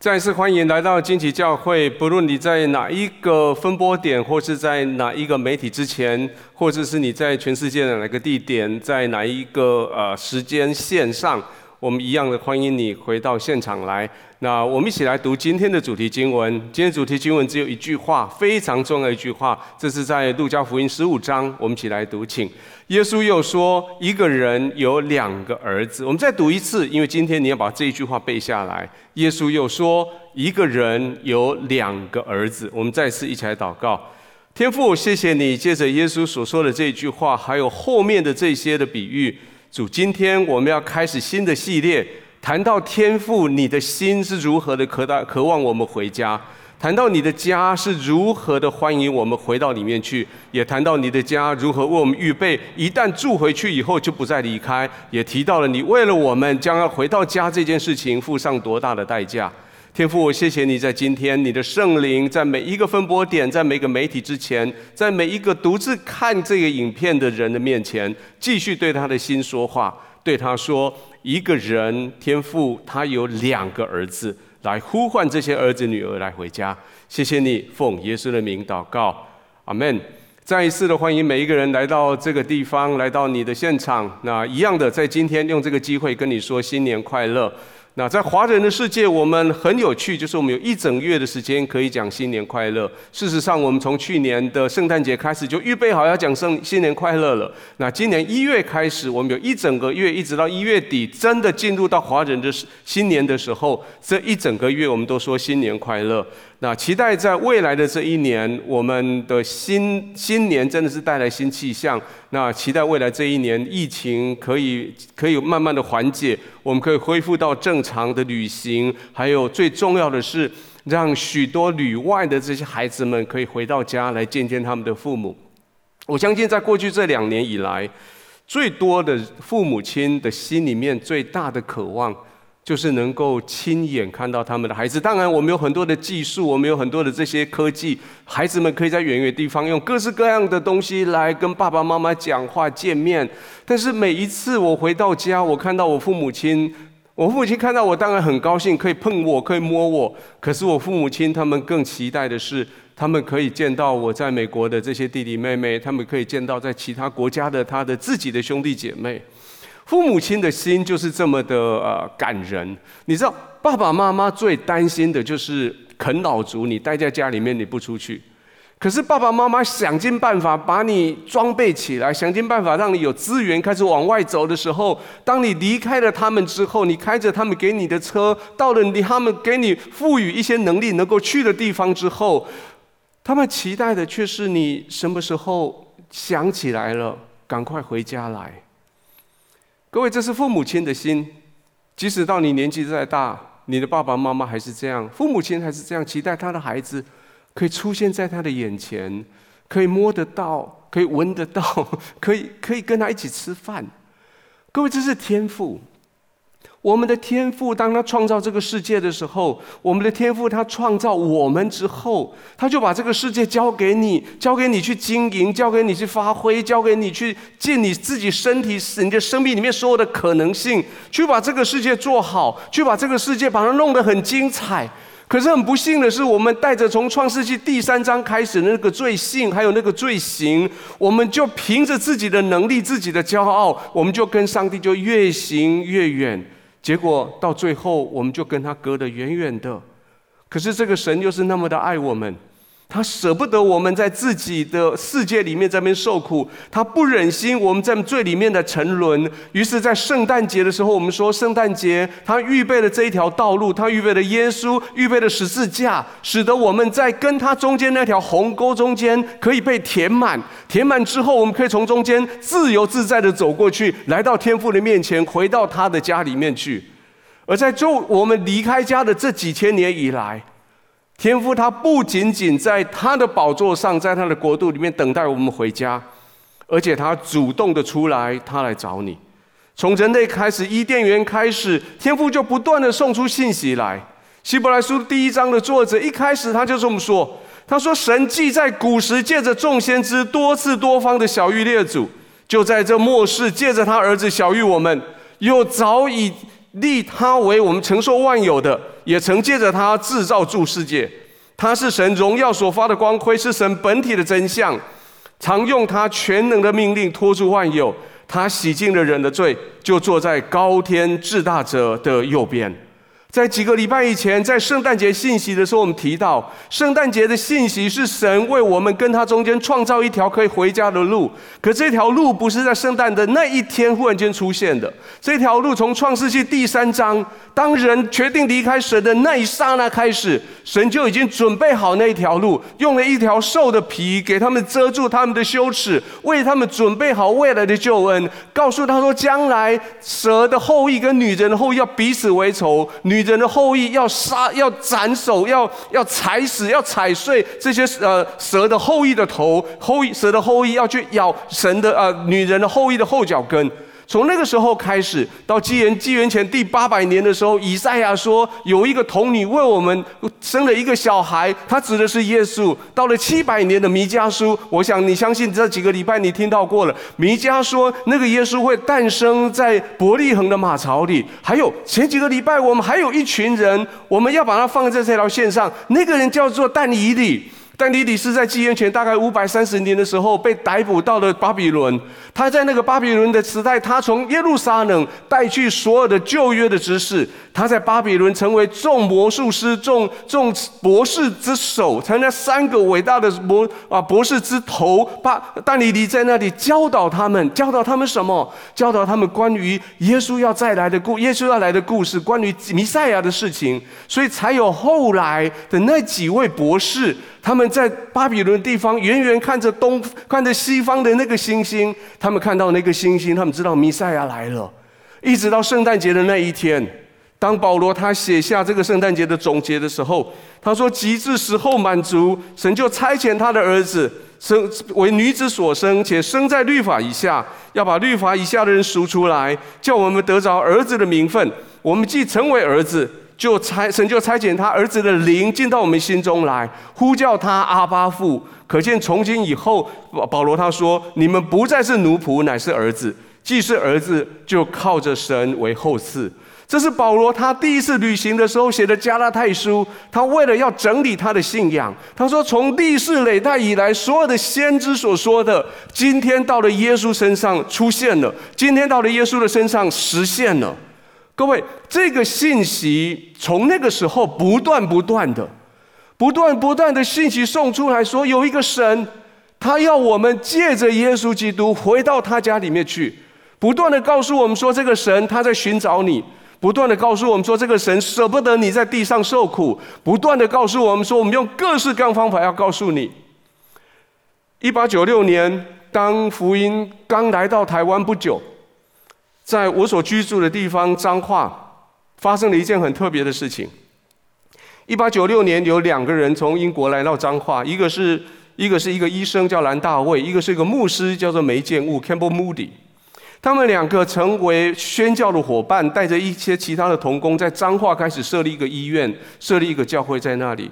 再一次欢迎来到惊奇教会。不论你在哪一个分播点，或是在哪一个媒体之前，或者是你在全世界的哪个地点，在哪一个呃时间线上，我们一样的欢迎你回到现场来。那我们一起来读今天的主题经文。今天主题经文只有一句话，非常重要一句话，这是在路加福音十五章。我们一起来读，请。耶稣又说：“一个人有两个儿子。”我们再读一次，因为今天你要把这一句话背下来。耶稣又说：“一个人有两个儿子。”我们再次一起来祷告。天父，谢谢你，借着耶稣所说的这句话，还有后面的这些的比喻，主，今天我们要开始新的系列。谈到天父，你的心是如何的渴大渴望我们回家；谈到你的家是如何的欢迎我们回到里面去；也谈到你的家如何为我们预备，一旦住回去以后就不再离开；也提到了你为了我们将要回到家这件事情付上多大的代价。天父，谢谢你在今天，你的圣灵在每一个分播点，在每个媒体之前，在每一个独自看这个影片的人的面前，继续对他的心说话，对他说。一个人天父，他有两个儿子，来呼唤这些儿子女儿来回家。谢谢你，奉耶稣的名祷告，阿门。再一次的欢迎每一个人来到这个地方，来到你的现场。那一样的，在今天用这个机会跟你说新年快乐。那在华人的世界，我们很有趣，就是我们有一整月的时间可以讲新年快乐。事实上，我们从去年的圣诞节开始就预备好要讲圣新年快乐了。那今年一月开始，我们有一整个月，一直到一月底，真的进入到华人的新年的时候，这一整个月我们都说新年快乐。那期待在未来的这一年，我们的新新年真的是带来新气象。那期待未来这一年，疫情可以可以慢慢的缓解，我们可以恢复到正常的旅行，还有最重要的是，让许多旅外的这些孩子们可以回到家来见见他们的父母。我相信在过去这两年以来，最多的父母亲的心里面最大的渴望。就是能够亲眼看到他们的孩子。当然，我们有很多的技术，我们有很多的这些科技，孩子们可以在远远地方用各式各样的东西来跟爸爸妈妈讲话、见面。但是每一次我回到家，我看到我父母亲，我父母亲看到我，当然很高兴，可以碰我，可以摸我。可是我父母亲他们更期待的是，他们可以见到我在美国的这些弟弟妹妹，他们可以见到在其他国家的他的自己的兄弟姐妹。父母亲的心就是这么的呃感人，你知道，爸爸妈妈最担心的就是啃老族，你待在家里面你不出去。可是爸爸妈妈想尽办法把你装备起来，想尽办法让你有资源开始往外走的时候，当你离开了他们之后，你开着他们给你的车，到了你他们给你赋予一些能力能够去的地方之后，他们期待的却是你什么时候想起来了，赶快回家来。各位，这是父母亲的心。即使到你年纪再大，你的爸爸妈妈还是这样，父母亲还是这样期待他的孩子可以出现在他的眼前，可以摸得到，可以闻得到，可以可以跟他一起吃饭。各位，这是天赋。我们的天赋，当他创造这个世界的时候，我们的天赋他创造我们之后，他就把这个世界交给你，交给你去经营，交给你去发挥，交给你去尽你自己身体、你的生命里面所有的可能性，去把这个世界做好，去把这个世界把它弄得很精彩。可是很不幸的是，我们带着从创世纪第三章开始的那个罪性，还有那个罪行，我们就凭着自己的能力、自己的骄傲，我们就跟上帝就越行越远。结果到最后，我们就跟他隔得远远的。可是这个神又是那么的爱我们。他舍不得我们在自己的世界里面在那边受苦，他不忍心我们在最里面的沉沦。于是，在圣诞节的时候，我们说圣诞节他预备了这一条道路，他预备了耶稣，预备了十字架，使得我们在跟他中间那条鸿沟中间可以被填满。填满之后，我们可以从中间自由自在的走过去，来到天父的面前，回到他的家里面去。而在就我们离开家的这几千年以来。天父他不仅仅在他的宝座上，在他的国度里面等待我们回家，而且他主动的出来，他来找你。从人类开始，伊甸园开始，天父就不断的送出信息来。希伯来书第一章的作者一开始他就这么说：“他说，神既在古时借着众先知多次多方的晓諭列祖，就在这末世借着他儿子晓諭我们，又早已立他为我们承受万有的，也曾借着他制造住世界。他是神荣耀所发的光辉，是神本体的真相。常用他全能的命令托住万有。他洗净了人的罪，就坐在高天至大者的右边。在几个礼拜以前，在圣诞节信息的时候，我们提到圣诞节的信息是神为我们跟他中间创造一条可以回家的路。可这条路不是在圣诞的那一天忽然间出现的，这条路从创世纪第三章，当人决定离开神的那一刹那开始，神就已经准备好那一条路，用了一条兽的皮给他们遮住他们的羞耻，为他们准备好未来的救恩，告诉他说，将来蛇的后裔跟女人的后裔要彼此为仇，女。女人的后裔要杀，要斩首，要要踩死，要踩碎这些呃蛇的后裔的头，后蛇的后裔要去咬神的呃女人的后裔的后脚跟。从那个时候开始，到纪元纪元前第八百年的时候，以赛亚说有一个童女为我们生了一个小孩，他指的是耶稣。到了七百年的弥迦书，我想你相信这几个礼拜你听到过了。弥迦说那个耶稣会诞生在伯利恒的马槽里。还有前几个礼拜我们还有一群人，我们要把它放在这条线上。那个人叫做但以理。但以理是在纪元前大概五百三十年的时候被逮捕到了巴比伦。他在那个巴比伦的时代，他从耶路撒冷带去所有的旧约的知识。他在巴比伦成为众魔术师、众众博士之首，成了三个伟大的博啊博士之头。巴但以理在那里教导他们，教导他们什么？教导他们关于耶稣要再来的故，耶稣要来的故事，关于弥赛亚的事情。所以才有后来的那几位博士。他们在巴比伦地方远远看着东，看着西方的那个星星。他们看到那个星星，他们知道弥赛亚来了。一直到圣诞节的那一天，当保罗他写下这个圣诞节的总结的时候，他说：“极至时候满足，神就差遣他的儿子生为女子所生，且生在律法以下，要把律法以下的人赎出来，叫我们得着儿子的名分。我们既成为儿子。”就差神就差遣他儿子的灵进到我们心中来，呼叫他阿巴父。可见从今以后，保保罗他说：你们不再是奴仆，乃是儿子。既是儿子，就靠着神为后嗣。这是保罗他第一次旅行的时候写的加拉太书。他为了要整理他的信仰，他说：从历世累代以来，所有的先知所说的，今天到了耶稣身上出现了，今天到了耶稣的身上实现了。各位，这个信息从那个时候不断不断的、不断不断的信息送出来说，有一个神，他要我们借着耶稣基督回到他家里面去，不断的告诉我们说，这个神他在寻找你，不断的告诉我们说，这个神舍不得你在地上受苦，不断的告诉我们说，我们用各式各样方法要告诉你。一八九六年，当福音刚来到台湾不久。在我所居住的地方彰化，发生了一件很特别的事情。一八九六年，有两个人从英国来到彰化，一个是一个是一个医生叫兰大卫，一个是一个牧师叫做梅建务 （Campbell Moody）。他们两个成为宣教的伙伴，带着一些其他的同工，在彰化开始设立一个医院，设立一个教会在那里。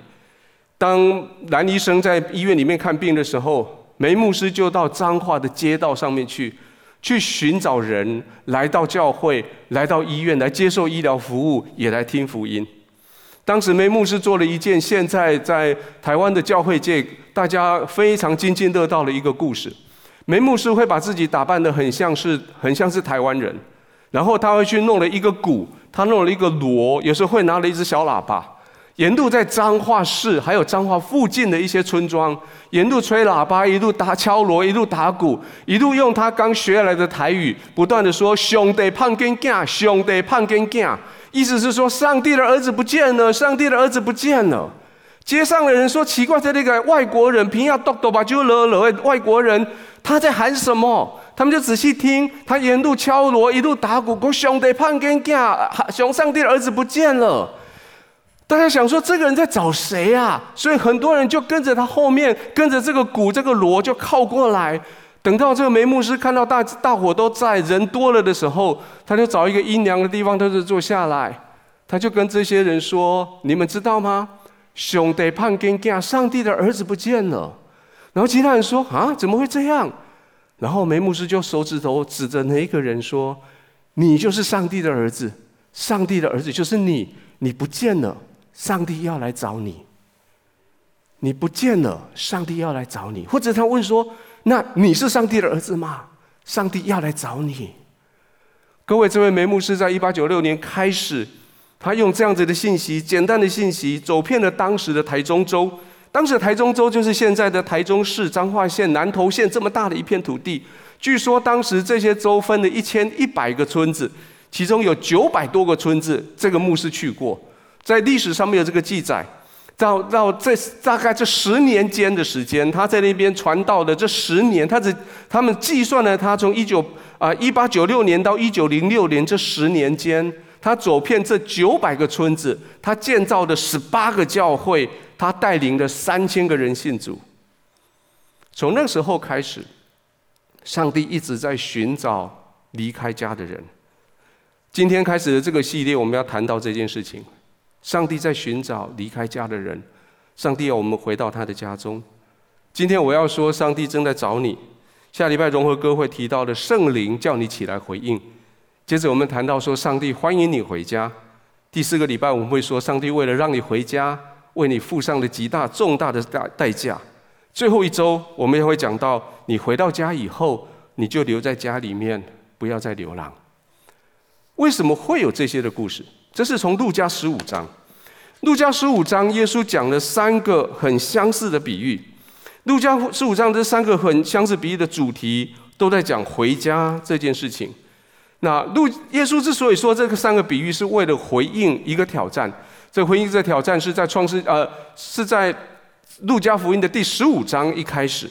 当兰医生在医院里面看病的时候，梅牧师就到彰化的街道上面去。去寻找人来到教会，来到医院来接受医疗服务，也来听福音。当时梅牧师做了一件现在在台湾的教会界大家非常津津乐道的一个故事。梅牧师会把自己打扮得很像是很像是台湾人，然后他会去弄了一个鼓，他弄了一个锣，有时候会拿了一只小喇叭。沿路在彰化市，还有彰化附近的一些村庄，沿路吹喇叭，一路打敲锣，一路打鼓，一路用他刚学来的台语，不断地说：“兄弟胖跟囝，兄弟胖跟囝。”意思是说，上帝的儿子不见了，上帝的儿子不见了。街上的人说：“奇怪，这那个外国人，平要咚咚吧就了了，外国人他在喊什么？”他们就仔细听，他沿路敲锣，一路打鼓，说：“兄弟胖跟囝，兄上帝的儿子不见了。”大家想说，这个人在找谁啊？所以很多人就跟着他后面，跟着这个鼓、这个锣就靠过来。等到这个梅牧师看到大大伙都在，人多了的时候，他就找一个阴凉的地方，他就坐下来。他就跟这些人说：“你们知道吗？兄弟胖跟囝，上帝的儿子不见了。”然后其他人说：“啊，怎么会这样？”然后梅牧师就手指头指着那一个人说：“你就是上帝的儿子。”上帝的儿子就是你，你不见了，上帝要来找你。你不见了，上帝要来找你。或者他问说：“那你是上帝的儿子吗？”上帝要来找你。各位，这位梅牧师在一八九六年开始，他用这样子的信息，简单的信息，走遍了当时的台中州。当时台中州就是现在的台中市彰化县南投县这么大的一片土地。据说当时这些州分了一千一百个村子。其中有九百多个村子，这个牧师去过，在历史上面有这个记载。到到这大概这十年间的时间，他在那边传道的这十年，他只他们计算了他从一九啊一八九六年到一九零六年这十年间，他走遍这九百个村子，他建造的十八个教会，他带领了三千个人信主。从那时候开始，上帝一直在寻找离开家的人。今天开始的这个系列，我们要谈到这件事情。上帝在寻找离开家的人，上帝要我们回到他的家中。今天我要说，上帝正在找你。下礼拜融合歌会提到的圣灵叫你起来回应。接着我们谈到说，上帝欢迎你回家。第四个礼拜我们会说，上帝为了让你回家，为你付上了极大重大的代代价。最后一周我们也会讲到，你回到家以后，你就留在家里面，不要再流浪。为什么会有这些的故事？这是从路加十五章。路加十五章，耶稣讲了三个很相似的比喻。路加十五章这三个很相似比喻的主题，都在讲回家这件事情。那路耶稣之所以说这个三个比喻，是为了回应一个挑战。这回应这挑战是在创世呃是在路加福音的第十五章一开始。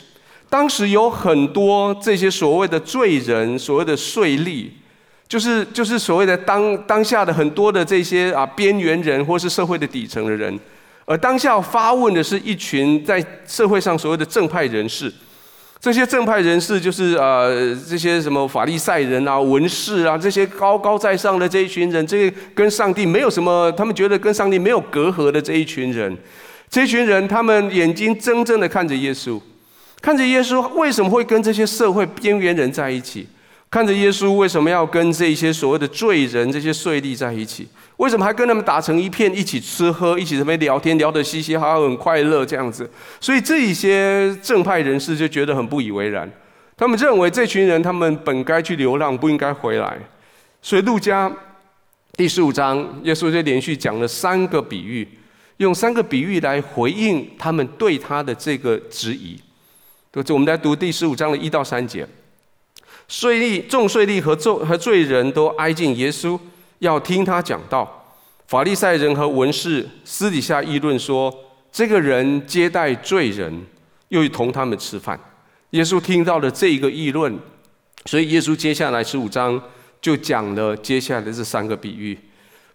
当时有很多这些所谓的罪人，所谓的税吏。就是就是所谓的当当下的很多的这些啊边缘人或是社会的底层的人，而当下发问的是一群在社会上所谓的正派人士，这些正派人士就是呃这些什么法利赛人啊、文士啊这些高高在上的这一群人，这个跟上帝没有什么，他们觉得跟上帝没有隔阂的这一群人，这群人他们眼睛睁睁的看着耶稣，看着耶稣为什么会跟这些社会边缘人在一起？看着耶稣为什么要跟这些所谓的罪人、这些税吏在一起？为什么还跟他们打成一片，一起吃喝，一起在那边聊天，聊得嘻嘻哈哈，很快乐这样子？所以这一些正派人士就觉得很不以为然。他们认为这群人他们本该去流浪，不应该回来。所以路加第十五章，耶稣就连续讲了三个比喻，用三个比喻来回应他们对他的这个质疑。就我们来读第十五章的一到三节。税吏、众税吏和重和罪人都挨近耶稣，要听他讲道。法利赛人和文士私底下议论说：“这个人接待罪人，又同他们吃饭。”耶稣听到了这一个议论，所以耶稣接下来十五章就讲了接下来的这三个比喻。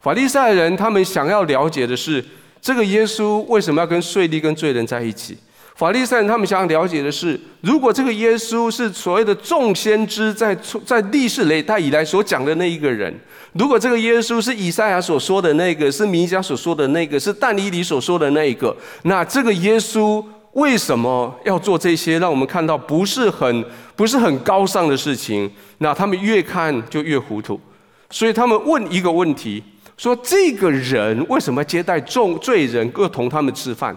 法利赛人他们想要了解的是，这个耶稣为什么要跟税吏、跟罪人在一起？法利赛人他们想要了解的是，如果这个耶稣是所谓的众先知在在历史历代以来所讲的那一个人，如果这个耶稣是以赛亚所说的那个，是弥迦所说的那个，是但以理所说的那一个，那这个耶稣为什么要做这些让我们看到不是很不是很高尚的事情？那他们越看就越糊涂，所以他们问一个问题：说这个人为什么接待众罪人，各同他们吃饭？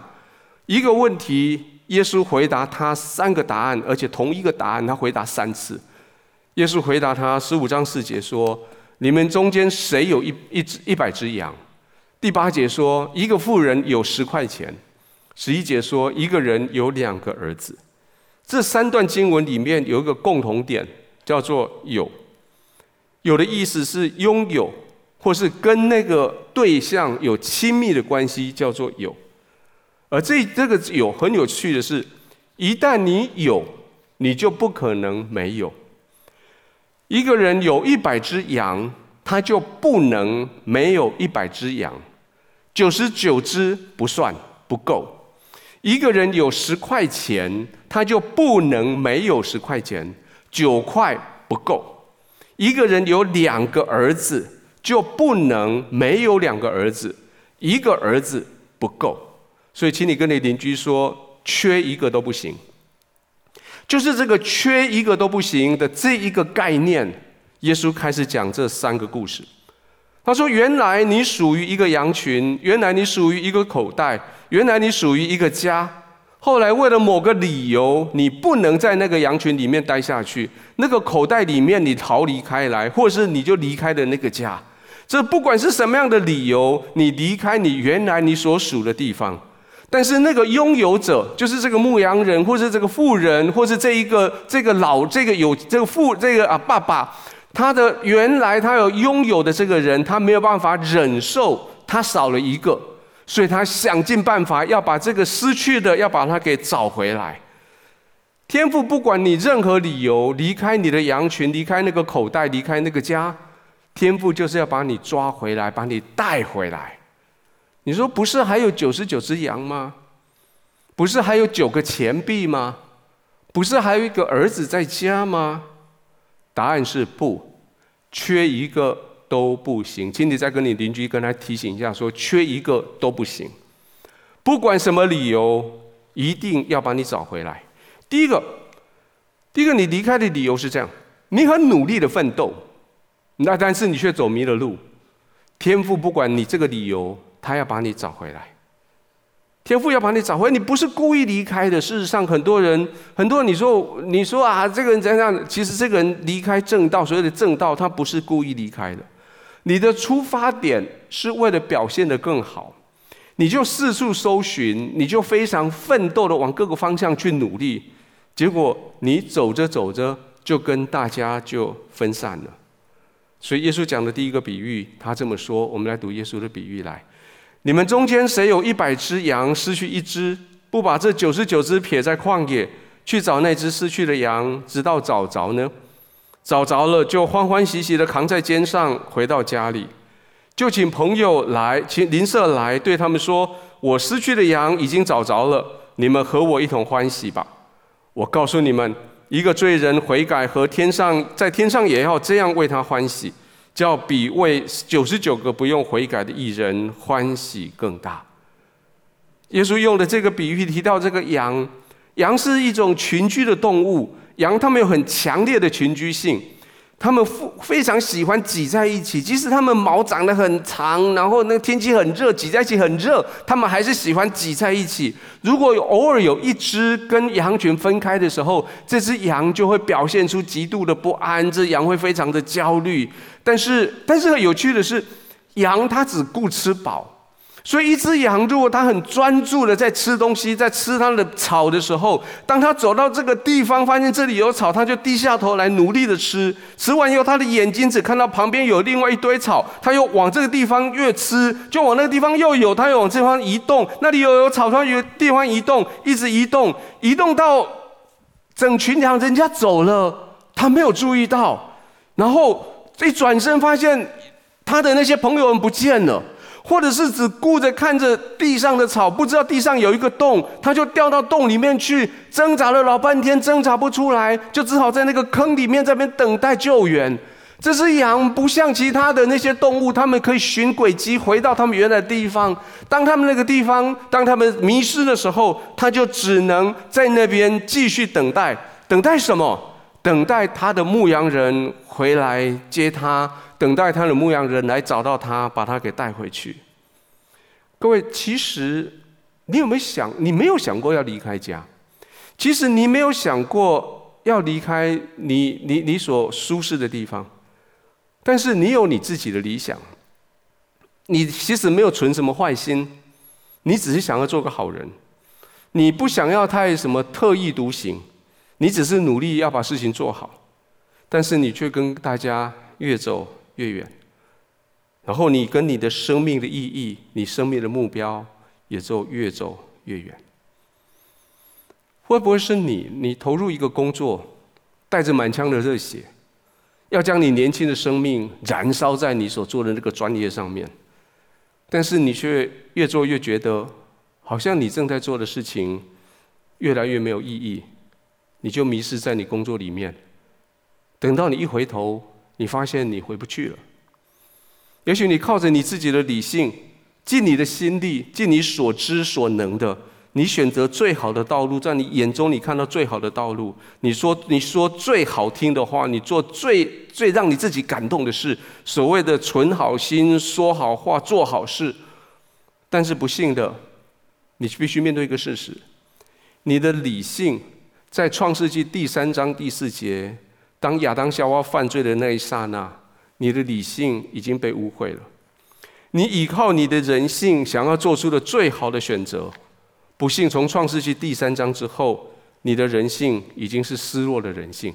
一个问题，耶稣回答他三个答案，而且同一个答案他回答三次。耶稣回答他十五章四节说：“你们中间谁有一一只一百只羊？”第八节说：“一个富人有十块钱。”十一节说：“一个人有两个儿子。”这三段经文里面有一个共同点，叫做“有”。有的意思是拥有，或是跟那个对象有亲密的关系，叫做有。而这这个有很有趣的是，一旦你有，你就不可能没有。一个人有一百只羊，他就不能没有一百只羊，九十九只不算不够。一个人有十块钱，他就不能没有十块钱，九块不够。一个人有两个儿子，就不能没有两个儿子，一个儿子不够。所以，请你跟你邻居说，缺一个都不行。就是这个缺一个都不行的这一个概念，耶稣开始讲这三个故事。他说：“原来你属于一个羊群，原来你属于一个口袋，原来你属于一个家。后来为了某个理由，你不能在那个羊群里面待下去，那个口袋里面你逃离开来，或是你就离开了那个家。这不管是什么样的理由，你离开你原来你所属的地方。”但是那个拥有者，就是这个牧羊人，或是这个富人，或是这一个这个老这个有这个富这个啊爸爸，他的原来他有拥有的这个人，他没有办法忍受他少了一个，所以他想尽办法要把这个失去的要把它给找回来。天父不管你任何理由离开你的羊群，离开那个口袋，离开那个家，天父就是要把你抓回来，把你带回来。你说不是还有九十九只羊吗？不是还有九个钱币吗？不是还有一个儿子在家吗？答案是不，缺一个都不行。请你再跟你邻居跟他提醒一下，说缺一个都不行。不管什么理由，一定要把你找回来。第一个，第一个你离开的理由是这样：你很努力的奋斗，那但是你却走迷了路。天父不管你这个理由。他要把你找回来，天父要把你找回来。你不是故意离开的。事实上，很多人，很多，你说，你说啊，这个人怎样？其实这个人离开正道，所谓的正道，他不是故意离开的。你的出发点是为了表现得更好，你就四处搜寻，你就非常奋斗的往各个方向去努力，结果你走着走着就跟大家就分散了。所以耶稣讲的第一个比喻，他这么说。我们来读耶稣的比喻来。你们中间谁有一百只羊，失去一只，不把这九十九只撇在旷野，去找那只失去的羊，直到找着呢？找着了，就欢欢喜喜地扛在肩上，回到家里，就请朋友来，请邻舍来，对他们说：“我失去的羊已经找着了，你们和我一同欢喜吧。”我告诉你们，一个罪人悔改，和天上在天上也要这样为他欢喜。叫比为九十九个不用悔改的义人欢喜更大。耶稣用的这个比喻提到这个羊，羊是一种群居的动物，羊它们有很强烈的群居性。他们非常喜欢挤在一起，即使他们毛长得很长，然后那天气很热，挤在一起很热，他们还是喜欢挤在一起。如果偶尔有一只跟羊群分开的时候，这只羊就会表现出极度的不安，这羊会非常的焦虑。但是，但是很有趣的是，羊它只顾吃饱。所以，一只羊如果它很专注的在吃东西，在吃它的草的时候，当它走到这个地方，发现这里有草，它就低下头来努力的吃。吃完以后，它的眼睛只看到旁边有另外一堆草，它又往这个地方越吃，就往那个地方又有，它又往这方移动。那里又有草，它有地方移动，一直移动，移动到整群羊人家走了，它没有注意到，然后一转身发现他的那些朋友们不见了。或者是只顾着看着地上的草，不知道地上有一个洞，他就掉到洞里面去，挣扎了老半天，挣扎不出来，就只好在那个坑里面这边等待救援。这只羊不像其他的那些动物，它们可以寻轨迹回到它们原来的地方。当他们那个地方，当他们迷失的时候，他就只能在那边继续等待。等待什么？等待他的牧羊人回来接他。等待他的牧羊人来找到他，把他给带回去。各位，其实你有没有想？你没有想过要离开家？其实你没有想过要离开你你你所舒适的地方。但是你有你自己的理想。你其实没有存什么坏心，你只是想要做个好人。你不想要太什么特立独行，你只是努力要把事情做好。但是你却跟大家越走越远，然后你跟你的生命的意义、你生命的目标也就越走越远。会不会是你？你投入一个工作，带着满腔的热血，要将你年轻的生命燃烧在你所做的那个专业上面，但是你却越做越觉得，好像你正在做的事情越来越没有意义，你就迷失在你工作里面。等到你一回头。你发现你回不去了。也许你靠着你自己的理性，尽你的心力，尽你所知所能的，你选择最好的道路，在你眼中你看到最好的道路。你说你说最好听的话，你做最最让你自己感动的事，所谓的存好心、说好话、做好事。但是不幸的，你必须面对一个事实：你的理性在创世纪第三章第四节，当亚当夏娃犯罪的那一刹那，你的理性已经被污秽了。你依靠你的人性，想要做出的最好的选择。不幸，从创世纪第三章之后，你的人性已经是失落的人性。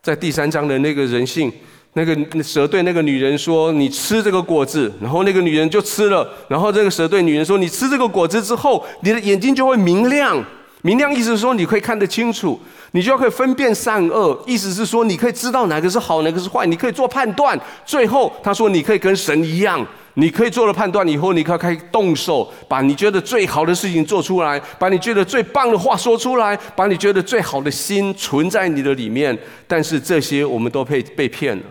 在第三章的那个人性，那个蛇对那个女人说：“你吃这个果子。”然后那个女人就吃了。然后这个蛇对女人说：“你吃这个果子之后，你的眼睛就会明亮。明亮意思是说你可以看得清楚，你就要可以分辨善恶。意思是说你可以知道哪个是好，哪个是坏，你可以做判断。最后他说你可以跟神一样。”你可以做了判断以后，你可以开动手，把你觉得最好的事情做出来，把你觉得最棒的话说出来，把你觉得最好的心存在你的里面。但是这些我们都被被骗了。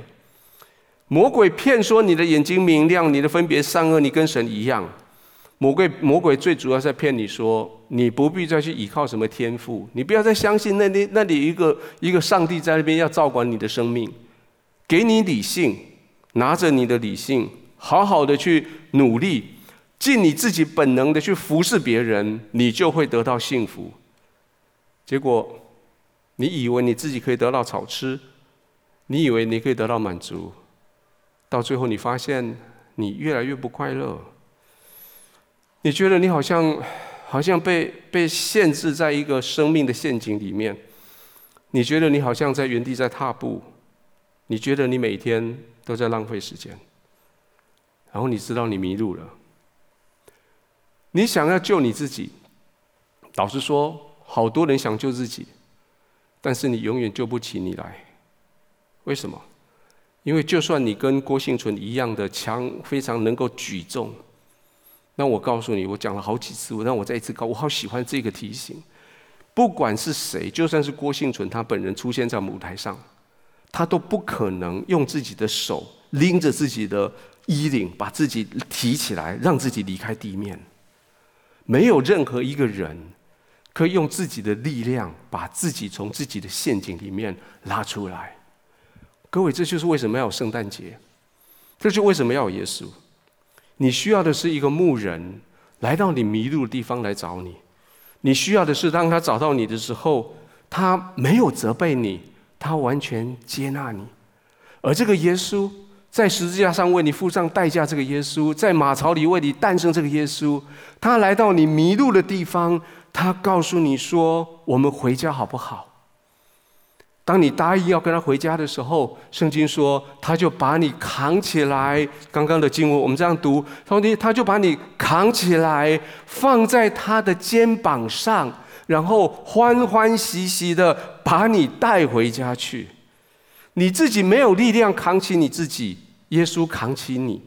魔鬼骗说你的眼睛明亮，你的分别善恶，你跟神一样。魔鬼魔鬼最主要在骗你说，你不必再去依靠什么天赋，你不要再相信那里那里一个一个上帝在那边要照管你的生命，给你理性，拿着你的理性。好好的去努力，尽你自己本能的去服侍别人，你就会得到幸福。结果，你以为你自己可以得到草吃，你以为你可以得到满足，到最后你发现你越来越不快乐。你觉得你好像好像被被限制在一个生命的陷阱里面，你觉得你好像在原地在踏步，你觉得你每天都在浪费时间。然后你知道你迷路了，你想要救你自己，老实说，好多人想救自己，但是你永远救不起你来。为什么？因为就算你跟郭婞淳一样的强，非常能够举重，那我告诉你，我讲了好几次，我让我再一次告，我好喜欢这个提醒。不管是谁，就算是郭幸存他本人出现在舞台上，他都不可能用自己的手拎着自己的。衣领把自己提起来，让自己离开地面。没有任何一个人可以用自己的力量把自己从自己的陷阱里面拉出来。各位，这就是为什么要有圣诞节，这就为什么要有耶稣。你需要的是一个牧人来到你迷路的地方来找你。你需要的是，当他找到你的时候，他没有责备你，他完全接纳你。而这个耶稣。在十字架上为你付上代价，这个耶稣在马槽里为你诞生，这个耶稣，他来到你迷路的地方，他告诉你说：“我们回家好不好？”当你答应要跟他回家的时候，圣经说他就把你扛起来。刚刚的经文我们这样读，他说他就把你扛起来，放在他的肩膀上，然后欢欢喜喜的把你带回家去。你自己没有力量扛起你自己，耶稣扛起你；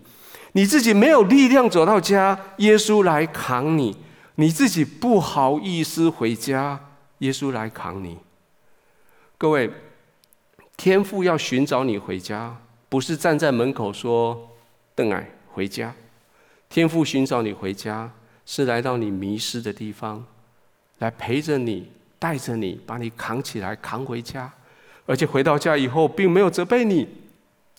你自己没有力量走到家，耶稣来扛你；你自己不好意思回家，耶稣来扛你。各位，天父要寻找你回家，不是站在门口说“邓艾回家”。天父寻找你回家，是来到你迷失的地方，来陪着你，带着你，把你扛起来，扛回家。而且回到家以后，并没有责备你。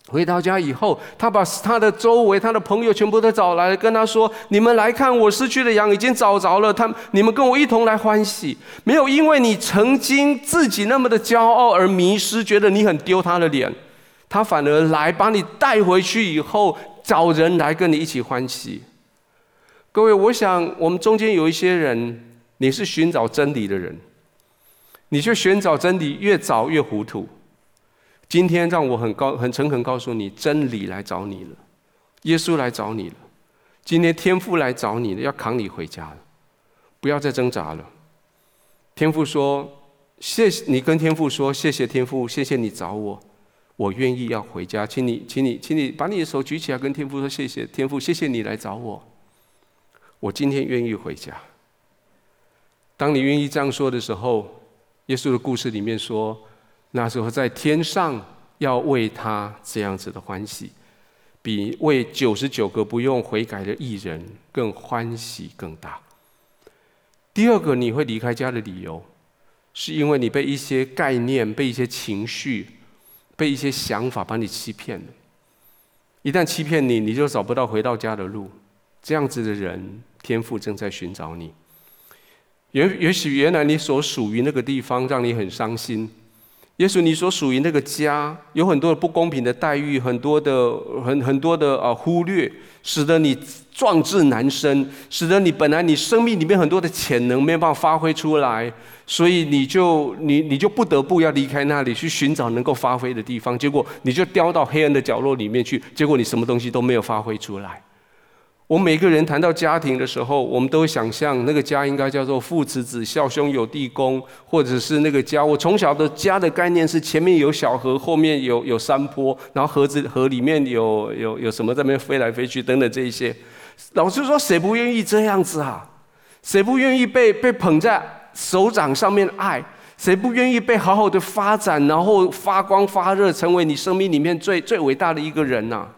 回到家以后，他把他的周围、他的朋友全部都找来，跟他说：“你们来看，我失去的羊已经找着了。他，你们跟我一同来欢喜。没有因为你曾经自己那么的骄傲而迷失，觉得你很丢他的脸。他反而来把你带回去以后，找人来跟你一起欢喜。各位，我想我们中间有一些人，你是寻找真理的人。”你去寻找真理，越找越糊涂。今天让我很高、很诚恳告诉你，真理来找你了，耶稣来找你了。今天天父来找你了，要扛你回家了，不要再挣扎了。天父说：“谢谢你，跟天父说，谢谢天父，谢谢你找我，我愿意要回家。请你，请你，请你把你的手举起来，跟天父说谢谢天父，谢谢你来找我，我今天愿意回家。当你愿意这样说的时候。”耶稣的故事里面说，那时候在天上要为他这样子的欢喜，比为九十九个不用悔改的艺人更欢喜更大。第二个，你会离开家的理由，是因为你被一些概念、被一些情绪、被一些想法把你欺骗了。一旦欺骗你，你就找不到回到家的路。这样子的人，天父正在寻找你。也也许原来你所属于那个地方让你很伤心。也许你所属于那个家有很多的不公平的待遇，很多的很很多的啊忽略，使得你壮志难伸，使得你本来你生命里面很多的潜能没有办法发挥出来，所以你就你你就不得不要离开那里去寻找能够发挥的地方，结果你就掉到黑暗的角落里面去，结果你什么东西都没有发挥出来。我们每个人谈到家庭的时候，我们都会想象那个家应该叫做父慈子孝兄友弟恭，或者是那个家。我从小的家的概念是前面有小河，后面有有山坡，然后河子河里面有有有什么在那边飞来飞去等等这一些。老师说，谁不愿意这样子啊？谁不愿意被被捧在手掌上面爱？谁不愿意被好好的发展，然后发光发热，成为你生命里面最最伟大的一个人呐、啊？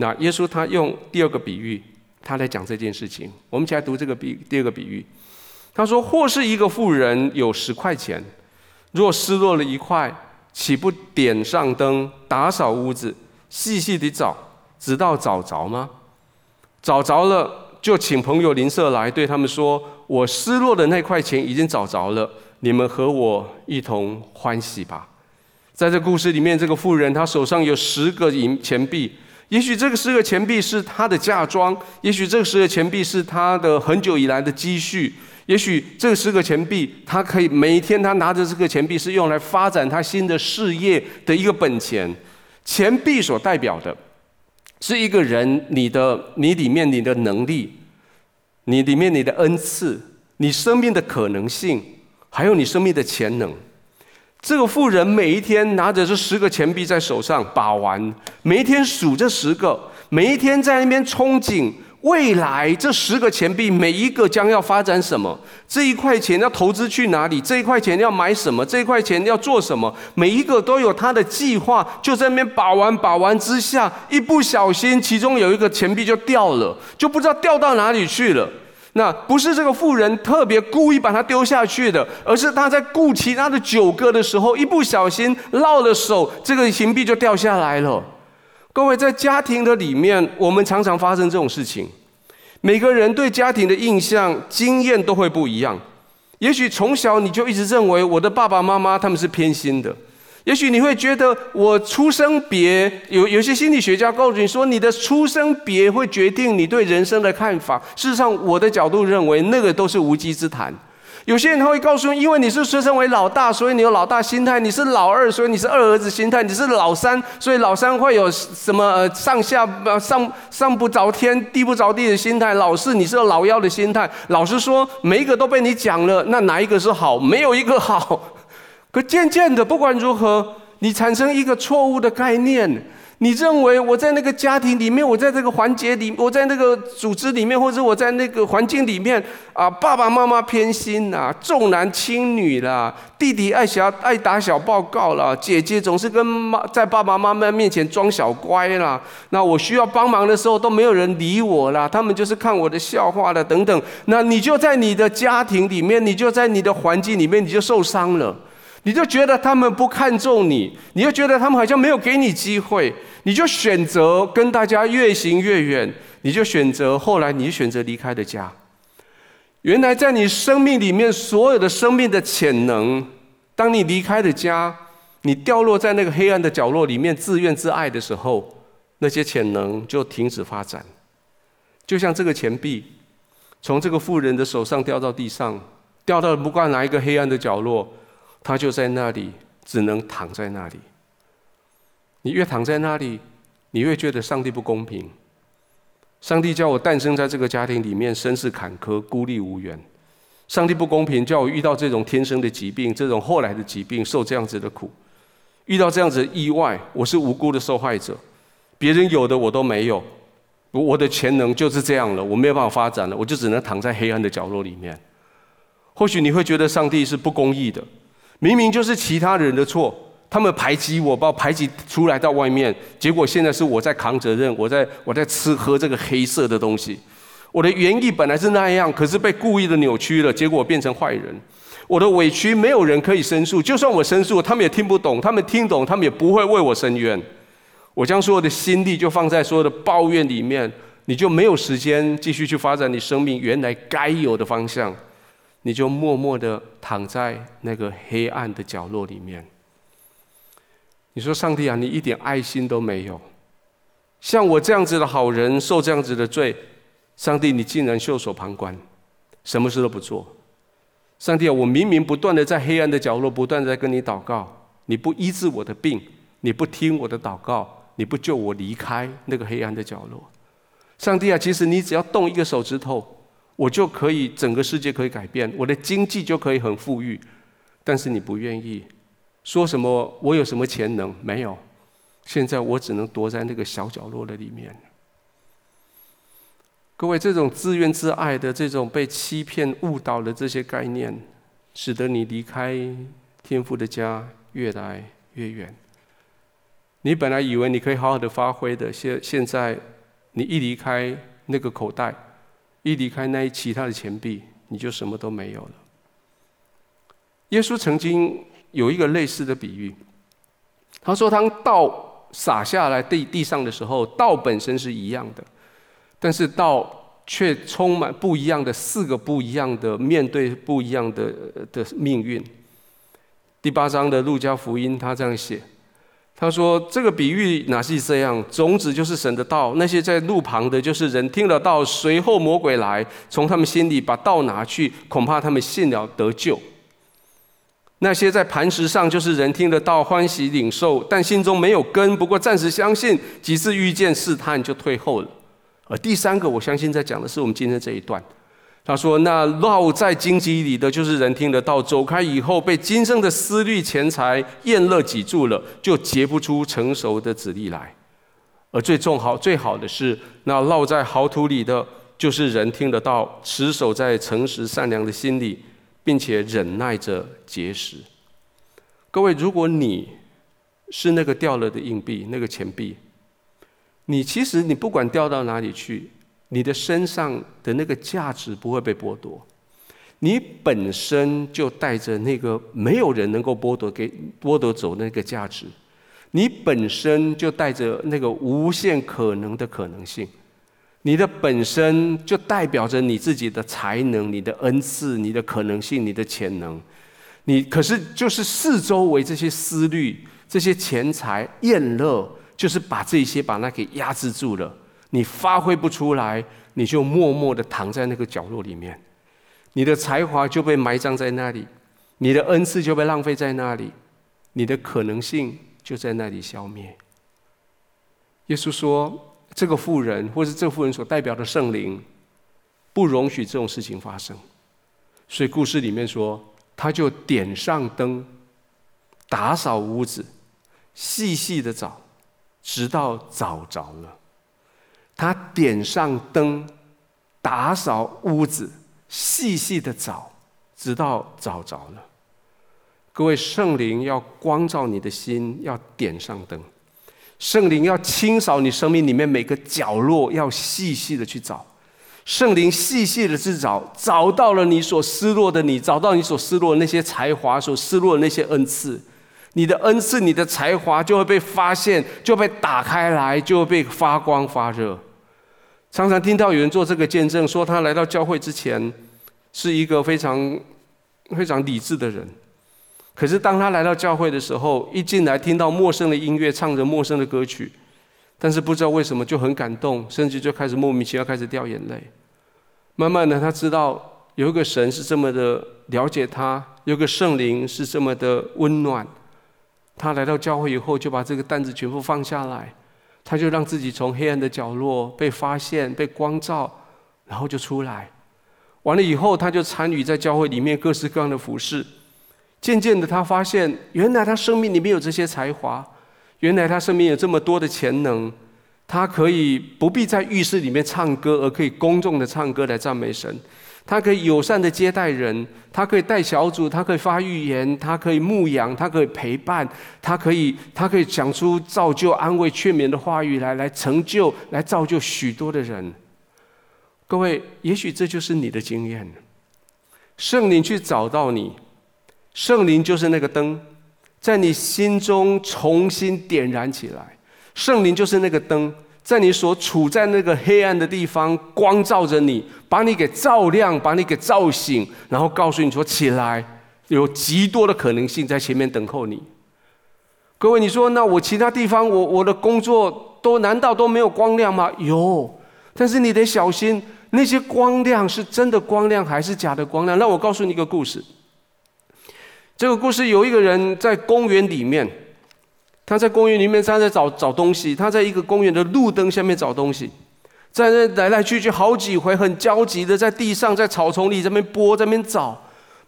那耶稣他用第二个比喻，他来讲这件事情。我们一起来读这个比第二个比喻。他说：“或是一个富人有十块钱，若失落了一块，岂不点上灯，打扫屋子，细细地找，直到找着吗？找着了，就请朋友邻舍来，对他们说：我失落的那块钱已经找着了，你们和我一同欢喜吧。”在这故事里面，这个富人他手上有十个银钱币。也许这个十个钱币是他的嫁妆，也许这个十个钱币是他的很久以来的积蓄，也许这个十个钱币，他可以每天他拿着这个钱币是用来发展他新的事业的一个本钱。钱币所代表的，是一个人你的你里面你的能力，你里面你的恩赐，你生命的可能性，还有你生命的潜能。这个妇人每一天拿着这十个钱币在手上把玩，每一天数这十个，每一天在那边憧憬未来这十个钱币每一个将要发展什么，这一块钱要投资去哪里，这一块钱要买什么，这一块钱要做什么，每一个都有他的计划，就在那边把玩把玩之下，一不小心其中有一个钱币就掉了，就不知道掉到哪里去了。那不是这个妇人特别故意把它丢下去的，而是他在顾其他的九个的时候，一不小心落了手，这个行币就掉下来了。各位，在家庭的里面，我们常常发生这种事情。每个人对家庭的印象、经验都会不一样。也许从小你就一直认为我的爸爸妈妈他们是偏心的。也许你会觉得我出生别有有些心理学家告诉你说，你的出生别会决定你对人生的看法。事实上，我的角度认为那个都是无稽之谈。有些人他会告诉你，因为你是出生为老大，所以你有老大心态；你是老二，所以你是二儿子心态；你是老三，所以老三会有什么呃上下上上不着天、地不着地的心态；老四你是老幺的心态。老实说，每一个都被你讲了，那哪一个是好？没有一个好。可渐渐的，不管如何，你产生一个错误的概念，你认为我在那个家庭里面，我在这个环节里，我在那个组织里面，或者我在那个环境里面啊，爸爸妈妈偏心呐，重男轻女啦，弟弟爱小爱打小报告啦，姐姐总是跟妈在爸爸妈妈面前装小乖啦，那我需要帮忙的时候都没有人理我啦，他们就是看我的笑话了等等，那你就在你的家庭里面，你就在你的环境里面，你就受伤了。你就觉得他们不看重你，你就觉得他们好像没有给你机会，你就选择跟大家越行越远，你就选择后来你选择离开的家。原来在你生命里面所有的生命的潜能，当你离开的家，你掉落在那个黑暗的角落里面自怨自艾的时候，那些潜能就停止发展。就像这个钱币，从这个富人的手上掉到地上，掉到不管哪一个黑暗的角落。他就在那里，只能躺在那里。你越躺在那里，你越觉得上帝不公平。上帝叫我诞生在这个家庭里面，身世坎坷，孤立无援。上帝不公平，叫我遇到这种天生的疾病，这种后来的疾病，受这样子的苦，遇到这样子的意外，我是无辜的受害者。别人有的我都没有，我我的潜能就是这样了，我没有办法发展了，我就只能躺在黑暗的角落里面。或许你会觉得上帝是不公义的。明明就是其他人的错，他们排挤我，把我排挤出来到外面，结果现在是我在扛责任，我在我在吃喝这个黑色的东西，我的原意本来是那样，可是被故意的扭曲了，结果变成坏人。我的委屈没有人可以申诉，就算我申诉，他们也听不懂；他们听懂，他们也不会为我伸冤。我将所有的心力就放在所有的抱怨里面，你就没有时间继续去发展你生命原来该有的方向，你就默默的躺在那个黑暗的角落里面。你说：“上帝啊，你一点爱心都没有，像我这样子的好人受这样子的罪，上帝你竟然袖手旁观，什么事都不做。”上帝啊，我明明不断的在黑暗的角落，不断的在跟你祷告，你不医治我的病，你不听我的祷告，你不救我离开那个黑暗的角落。上帝啊，其实你只要动一个手指头，我就可以整个世界可以改变，我的经济就可以很富裕，但是你不愿意，说什么我有什么潜能？没有，现在我只能躲在那个小角落的里面。各位，这种自怨自艾的、这种被欺骗、误导的这些概念，使得你离开天父的家越来越远。你本来以为你可以好好的发挥的，现现在你一离开那个口袋，一离开那一其他的钱币，你就什么都没有了。耶稣曾经有一个类似的比喻，他说：“当道洒下来地地上的时候，道本身是一样的。”但是道却充满不一样的四个不一样的面对不一样的的命运。第八章的路加福音，他这样写，他说：“这个比喻哪是这样？种子就是神的道，那些在路旁的，就是人听了道，随后魔鬼来，从他们心里把道拿去，恐怕他们信了得救。那些在磐石上，就是人听了道，欢喜领受，但心中没有根，不过暂时相信，几次遇见试探就退后了。”而第三个，我相信在讲的是我们今天这一段。他说：“那落在荆棘里的，就是人听得到，走开以后，被今生的思虑、钱财、宴乐挤住了，就结不出成熟的子粒来。而最重好、最好的是，那落在好土里的，就是人听得到，持守在诚实善良的心里，并且忍耐着结实。各位，如果你是那个掉了的硬币，那个钱币。”你其实你不管掉到哪里去，你的身上的那个价值不会被剥夺，你本身就带着那个没有人能够剥夺给剥夺走那个价值，你本身就带着那个无限可能的可能性，你的本身就代表着你自己的才能、你的恩赐、你的可能性、你的潜能，你可是就是四周围这些思虑、这些钱财、厌乐。就是把这些把它给压制住了，你发挥不出来，你就默默的躺在那个角落里面，你的才华就被埋葬在那里，你的恩赐就被浪费在那里，你的可能性就在那里消灭。耶稣说，这个妇人或是这妇人所代表的圣灵，不容许这种事情发生，所以故事里面说，他就点上灯，打扫屋子，细细的找。直到找着了，他点上灯，打扫屋子，细细的找，直到找着了。各位，圣灵要光照你的心，要点上灯；圣灵要清扫你生命里面每个角落，要细细的去找。圣灵细细的去找，找到了你所失落的你，找到你所失落的那些才华，所失落的那些恩赐。你的恩赐、你的才华就会被发现，就被打开来，就会被发光发热。常常听到有人做这个见证，说他来到教会之前是一个非常非常理智的人，可是当他来到教会的时候，一进来听到陌生的音乐，唱着陌生的歌曲，但是不知道为什么就很感动，甚至就开始莫名其妙开始掉眼泪。慢慢的，他知道有一个神是这么的了解他，有个圣灵是这么的温暖。他来到教会以后，就把这个担子全部放下来，他就让自己从黑暗的角落被发现、被光照，然后就出来。完了以后，他就参与在教会里面各式各样的服事。渐渐的，他发现原来他生命里面有这些才华，原来他生命有这么多的潜能，他可以不必在浴室里面唱歌，而可以公众的唱歌来赞美神。他可以友善的接待人，他可以带小组，他可以发预言，他可以牧养，他可以陪伴，他可以，他可以讲出造就、安慰、劝勉的话语来，来成就、来造就许多的人。各位，也许这就是你的经验。圣灵去找到你，圣灵就是那个灯，在你心中重新点燃起来。圣灵就是那个灯，在你所处在那个黑暗的地方，光照着你，把你给照亮，把你给照醒，然后告诉你说：“起来，有极多的可能性在前面等候你。”各位，你说那我其他地方，我我的工作都难道都没有光亮吗？有，但是你得小心。那些光亮是真的光亮还是假的光亮？让我告诉你一个故事。这个故事有一个人在公园里面，他在公园里面他在找找东西，他在一个公园的路灯下面找东西，在那来来去去好几回，很焦急的在地上在草丛里这边拨这边找。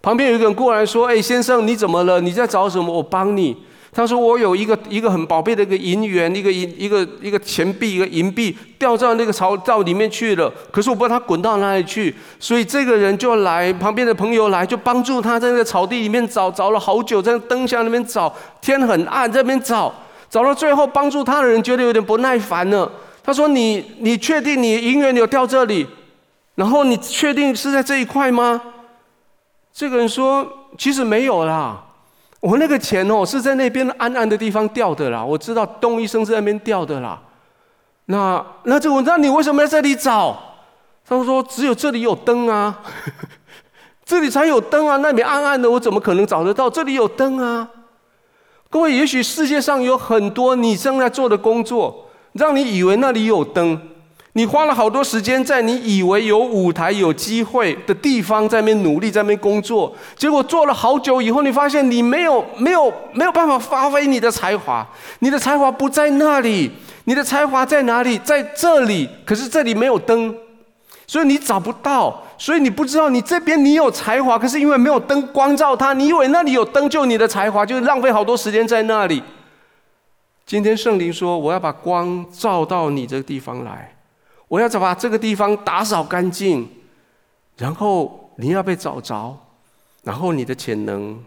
旁边有一个人过来说：“哎，先生，你怎么了？你在找什么？我帮你。”他说：“我有一个一个很宝贝的一个银元，一个银一个一个钱币，一个银币掉到那个槽道里面去了。可是我不知道它滚到哪里去，所以这个人就来，旁边的朋友来，就帮助他在那个草地里面找，找了好久，在灯下那边找，天很暗，在那边找，找到最后，帮助他的人觉得有点不耐烦了。他说：‘你你确定你银元有掉这里？然后你确定是在这一块吗？’这个人说：‘其实没有啦。’我那个钱哦，是在那边暗暗的地方掉的啦。我知道咚一声在那边掉的啦。那那这个，那你为什么在这里找？他们说只有这里有灯啊，这里才有灯啊。那边暗暗的，我怎么可能找得到？这里有灯啊。各位，也许世界上有很多你正在做的工作，让你以为那里有灯。你花了好多时间在你以为有舞台、有机会的地方，在那边努力，在那边工作，结果做了好久以后，你发现你没有、没有、没有办法发挥你的才华，你的才华不在那里，你的才华在哪里？在这里，可是这里没有灯，所以你找不到，所以你不知道你这边你有才华，可是因为没有灯光照它，你以为那里有灯就你的才华，就是浪费好多时间在那里。今天圣灵说：“我要把光照到你这个地方来。”我要把这个地方打扫干净，然后你要被找着，然后你的潜能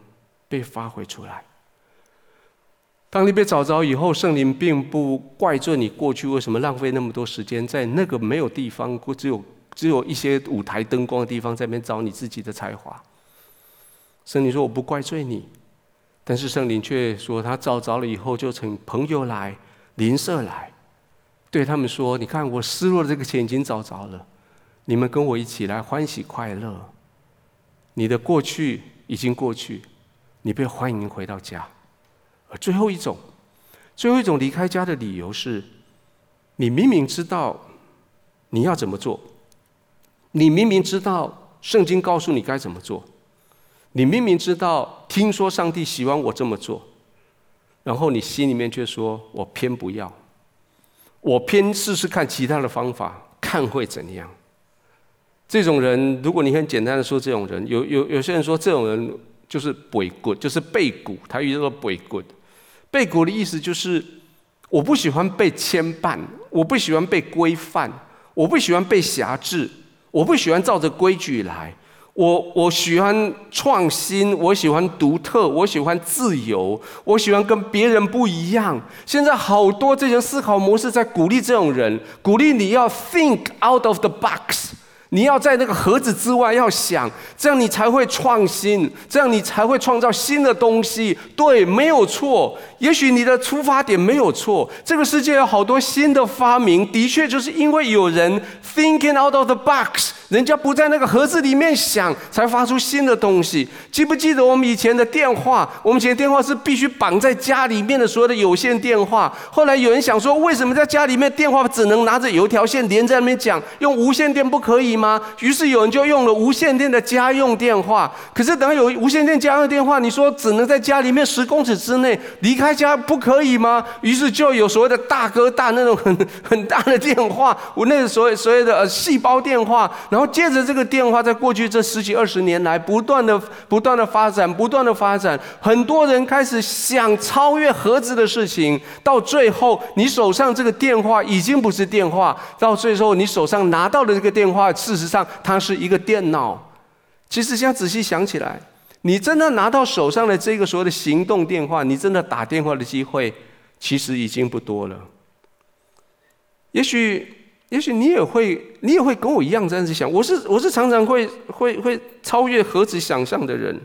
被发挥出来。当你被找着以后，圣灵并不怪罪你过去为什么浪费那么多时间在那个没有地方，只有只有一些舞台灯光的地方，在那边找你自己的才华。圣灵说：“我不怪罪你。”但是圣灵却说：“他找着了以后，就请朋友来，邻舍来。”对他们说：“你看，我失落的这个钱已经找着了，你们跟我一起来欢喜快乐。你的过去已经过去，你被欢迎回到家。而最后一种，最后一种离开家的理由是：你明明知道你要怎么做，你明明知道圣经告诉你该怎么做，你明明知道听说上帝喜欢我这么做，然后你心里面却说我偏不要。”我偏试试看其他的方法，看会怎样。这种人，如果你很简单的说，这种人有有有些人说，这种人就是背骨，就是背骨。他遇到了背骨，背骨的意思就是我不喜欢被牵绊，我不喜欢被规范，我不喜欢被辖制，我不喜欢照着规矩来。我我喜欢创新，我喜欢独特，我喜欢自由，我喜欢跟别人不一样。现在好多这些思考模式在鼓励这种人，鼓励你要 think out of the box。你要在那个盒子之外要想，这样你才会创新，这样你才会创造新的东西。对，没有错。也许你的出发点没有错。这个世界有好多新的发明，的确就是因为有人 thinking out of the box，人家不在那个盒子里面想，才发出新的东西。记不记得我们以前的电话？我们以前电话是必须绑在家里面的所有的有线电话。后来有人想说，为什么在家里面电话只能拿着有条线连在那边讲，用无线电不可以吗？于是有人就用了无线电的家用电话。可是等有无线电家用电话，你说只能在家里面十公尺之内，离开家不可以吗？于是就有所谓的大哥大那种 很很大的电话，我那个所谓所谓的呃细胞电话。然后接着这个电话，在过去这十几二十年来，不断的不断的发展，不断的发展。很多人开始想超越盒子的事情，到最后你手上这个电话已经不是电话，到最后你手上拿到的这个电话。事实上，它是一个电脑。其实，现在仔细想起来，你真的拿到手上的这个所谓的行动电话，你真的打电话的机会，其实已经不多了。也许也许你也会，你也会跟我一样这样子想。我是我是常常会会会超越盒子想象的人。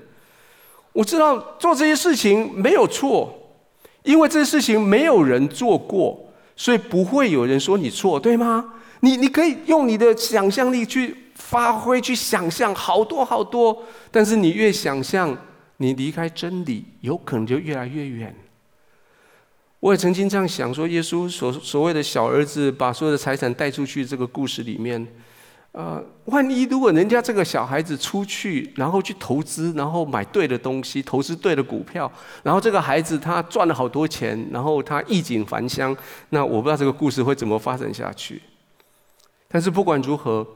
我知道做这些事情没有错，因为这些事情没有人做过，所以不会有人说你错，对吗？你你可以用你的想象力去发挥，去想象好多好多。但是你越想象，你离开真理，有可能就越来越远。我也曾经这样想说，耶稣所所谓的小儿子把所有的财产带出去，这个故事里面。呃，万一如果人家这个小孩子出去，然后去投资，然后买对的东西，投资对的股票，然后这个孩子他赚了好多钱，然后他衣锦还乡，那我不知道这个故事会怎么发展下去。但是不管如何。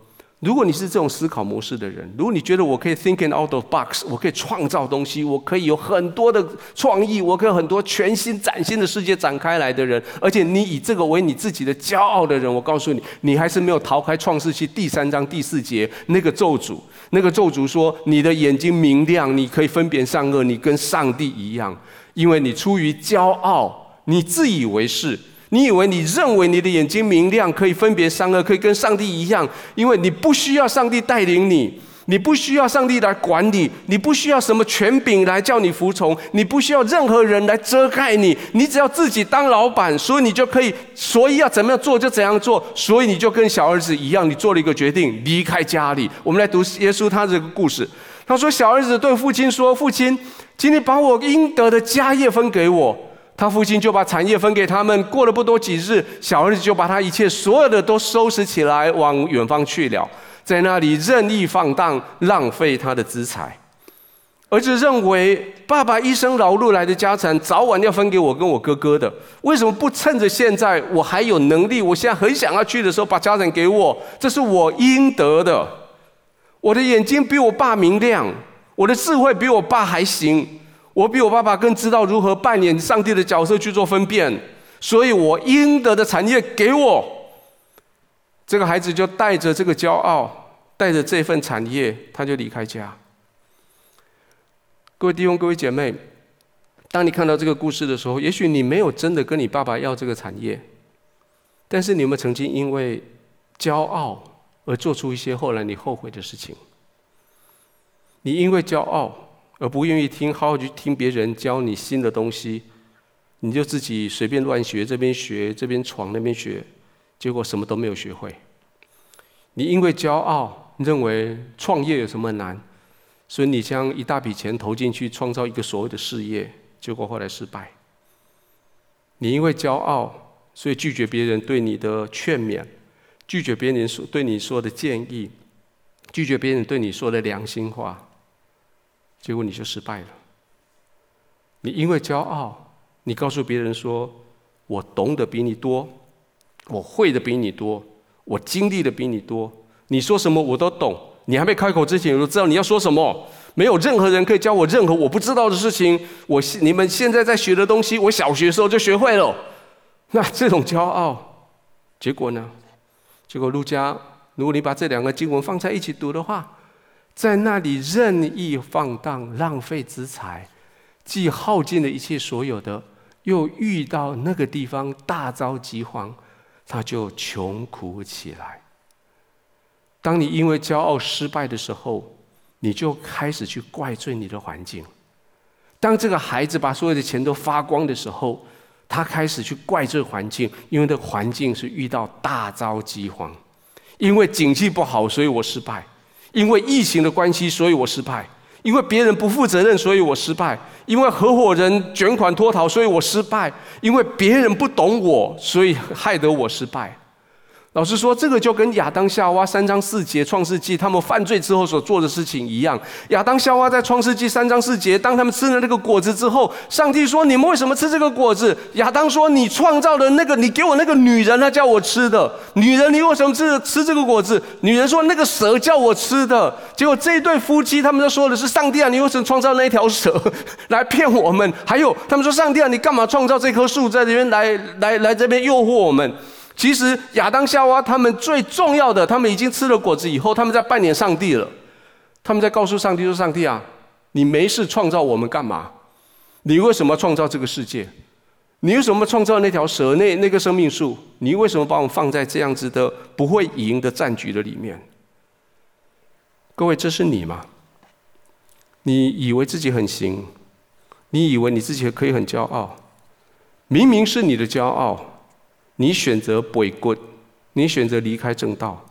如果你是这种思考模式的人，如果你觉得我可以 thinking out of box，我可以创造东西，我可以有很多的创意，我可以很多全新崭新的世界展开来的人，而且你以这个为你自己的骄傲的人，我告诉你，你还是没有逃开创世记第三章第四节那个咒诅。那个咒诅说：“你的眼睛明亮，你可以分别善恶，你跟上帝一样，因为你出于骄傲，你自以为是。”你以为你认为你的眼睛明亮，可以分别善恶，可以跟上帝一样，因为你不需要上帝带领你，你不需要上帝来管理，你不需要什么权柄来叫你服从，你不需要任何人来遮盖你，你只要自己当老板，所以你就可以，所以要怎么样做就怎样做，所以你就跟小儿子一样，你做了一个决定，离开家里。我们来读耶稣他这个故事，他说：“小儿子对父亲说，父亲，请你把我应得的家业分给我。”他父亲就把产业分给他们。过了不多几日，小儿子就把他一切所有的都收拾起来，往远方去了，在那里任意放荡，浪费他的资财。儿子认为，爸爸一生劳碌来的家产，早晚要分给我跟我哥哥的。为什么不趁着现在我还有能力，我现在很想要去的时候，把家产给我？这是我应得的。我的眼睛比我爸明亮，我的智慧比我爸还行。我比我爸爸更知道如何扮演上帝的角色去做分辨，所以我应得的产业给我。这个孩子就带着这个骄傲，带着这份产业，他就离开家。各位弟兄、各位姐妹，当你看到这个故事的时候，也许你没有真的跟你爸爸要这个产业，但是你有没有曾经因为骄傲而做出一些后来你后悔的事情？你因为骄傲。而不愿意听，好好去听别人教你新的东西，你就自己随便乱学，这边学，这边闯，那边学，结果什么都没有学会。你因为骄傲，认为创业有什么难，所以你将一大笔钱投进去，创造一个所谓的事业，结果后来失败。你因为骄傲，所以拒绝别人对你的劝勉，拒绝别人说对你说的建议，拒绝别人对你说的良心话。结果你就失败了。你因为骄傲，你告诉别人说：“我懂得比你多，我会的比你多，我经历的比你多。你说什么我都懂。你还没开口之前，我都知道你要说什么。没有任何人可以教我任何我不知道的事情。我你们现在在学的东西，我小学时候就学会了。那这种骄傲，结果呢？结果路加，如果你把这两个经文放在一起读的话。在那里任意放荡，浪费资财，既耗尽了一切所有的，又遇到那个地方大遭饥荒，他就穷苦起来。当你因为骄傲失败的时候，你就开始去怪罪你的环境。当这个孩子把所有的钱都花光的时候，他开始去怪罪环境，因为这个环境是遇到大遭饥荒，因为景气不好，所以我失败。因为疫情的关系，所以我失败；因为别人不负责任，所以我失败；因为合伙人卷款脱逃，所以我失败；因为别人不懂我，所以害得我失败。老实说，这个就跟亚当夏娃三章四节创世纪他们犯罪之后所做的事情一样。亚当夏娃在创世纪三章四节，当他们吃了那个果子之后，上帝说：“你们为什么吃这个果子？”亚当说：“你创造的那个，你给我那个女人，她叫我吃的。女人，你为什么吃吃这个果子？”女人说：“那个蛇叫我吃的。”结果这一对夫妻，他们都说的是：“上帝啊，你为什么创造那一条蛇 来骗我们？”还有，他们说：“上帝啊，你干嘛创造这棵树在这边来来来这边诱惑我们？”其实亚当夏娃他们最重要的，他们已经吃了果子以后，他们在扮演上帝了。他们在告诉上帝说：“上帝啊，你没事创造我们干嘛？你为什么创造这个世界？你为什么创造那条蛇？那那个生命树？你为什么把我放在这样子的不会赢的战局的里面？各位，这是你吗？你以为自己很行？你以为你自己可以很骄傲？明明是你的骄傲，你选择背骨，你选择离开正道，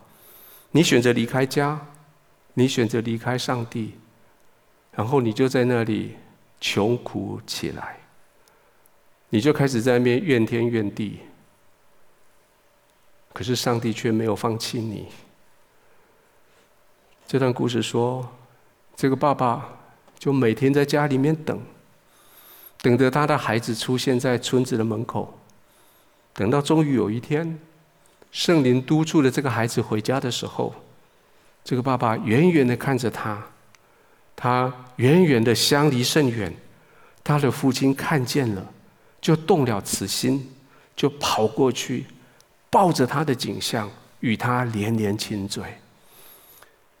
你选择离开家，你选择离开上帝，然后你就在那里穷苦起来，你就开始在那边怨天怨地。可是上帝却没有放弃你。这段故事说，这个爸爸就每天在家里面等，等着他的孩子出现在村子的门口。等到终于有一天，圣灵督促了这个孩子回家的时候，这个爸爸远远的看着他，他远远的相离甚远。他的父亲看见了，就动了慈心，就跑过去。抱着他的景象，与他连连亲嘴。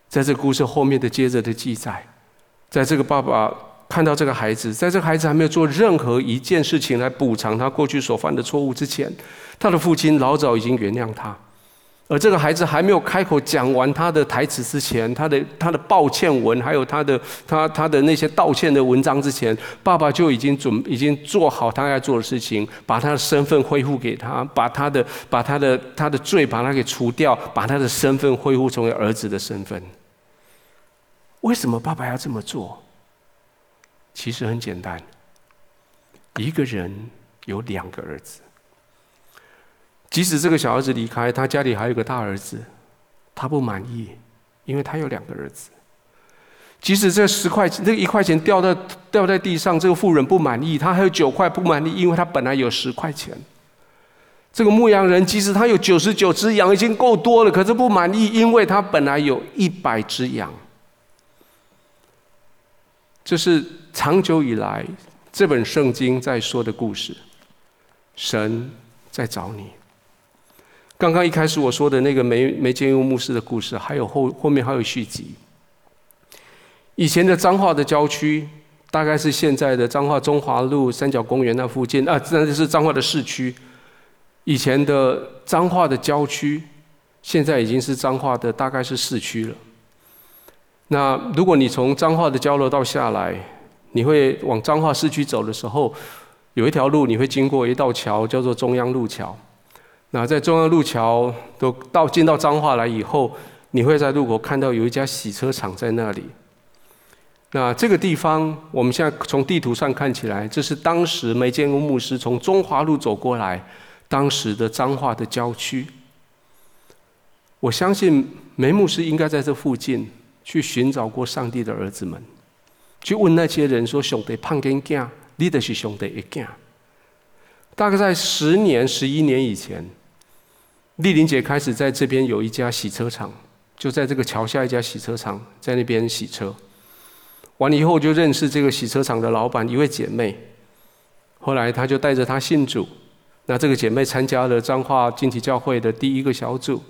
在这故事后面的接着的记载，在这个爸爸看到这个孩子，在这个孩子还没有做任何一件事情来补偿他过去所犯的错误之前，他的父亲老早已经原谅他。而这个孩子还没有开口讲完他的台词之前，他的他的抱歉文，还有他的他他的那些道歉的文章之前，爸爸就已经准已经做好他要做的事情，把他的身份恢复给他，把他的把他的他的罪把他给除掉，把他的身份恢复成为儿子的身份。为什么爸爸要这么做？其实很简单，一个人有两个儿子。即使这个小儿子离开，他家里还有个大儿子，他不满意，因为他有两个儿子。即使这十块钱，这一块钱掉在掉在地上，这个妇人不满意，他还有九块不满意，因为他本来有十块钱。这个牧羊人即使他有九十九只羊，已经够多了，可是不满意，因为他本来有一百只羊。这是长久以来这本圣经在说的故事，神在找你。刚刚一开始我说的那个梅梅建佑牧师的故事，还有后后面还有续集。以前的彰化的郊区，大概是现在的彰化中华路三角公园那附近啊，那就是彰化的市区。以前的彰化的郊区，现在已经是彰化的大概是市区了。那如果你从彰化的交流道下来，你会往彰化市区走的时候，有一条路你会经过一道桥，叫做中央路桥。那在中央路桥都到进到彰化来以后，你会在路口看到有一家洗车场在那里。那这个地方，我们现在从地图上看起来，这是当时梅建屋牧师从中华路走过来，当时的彰化的郊区。我相信梅牧师应该在这附近去寻找过上帝的儿子们，去问那些人说：“兄弟胖跟囝，你的是兄弟一囝。”大概在十年、十一年以前。丽玲姐开始在这边有一家洗车场，就在这个桥下一家洗车场，在那边洗车。完了以后，就认识这个洗车场的老板一位姐妹。后来，她就带着她信主。那这个姐妹参加了彰化金体教会的第一个小组。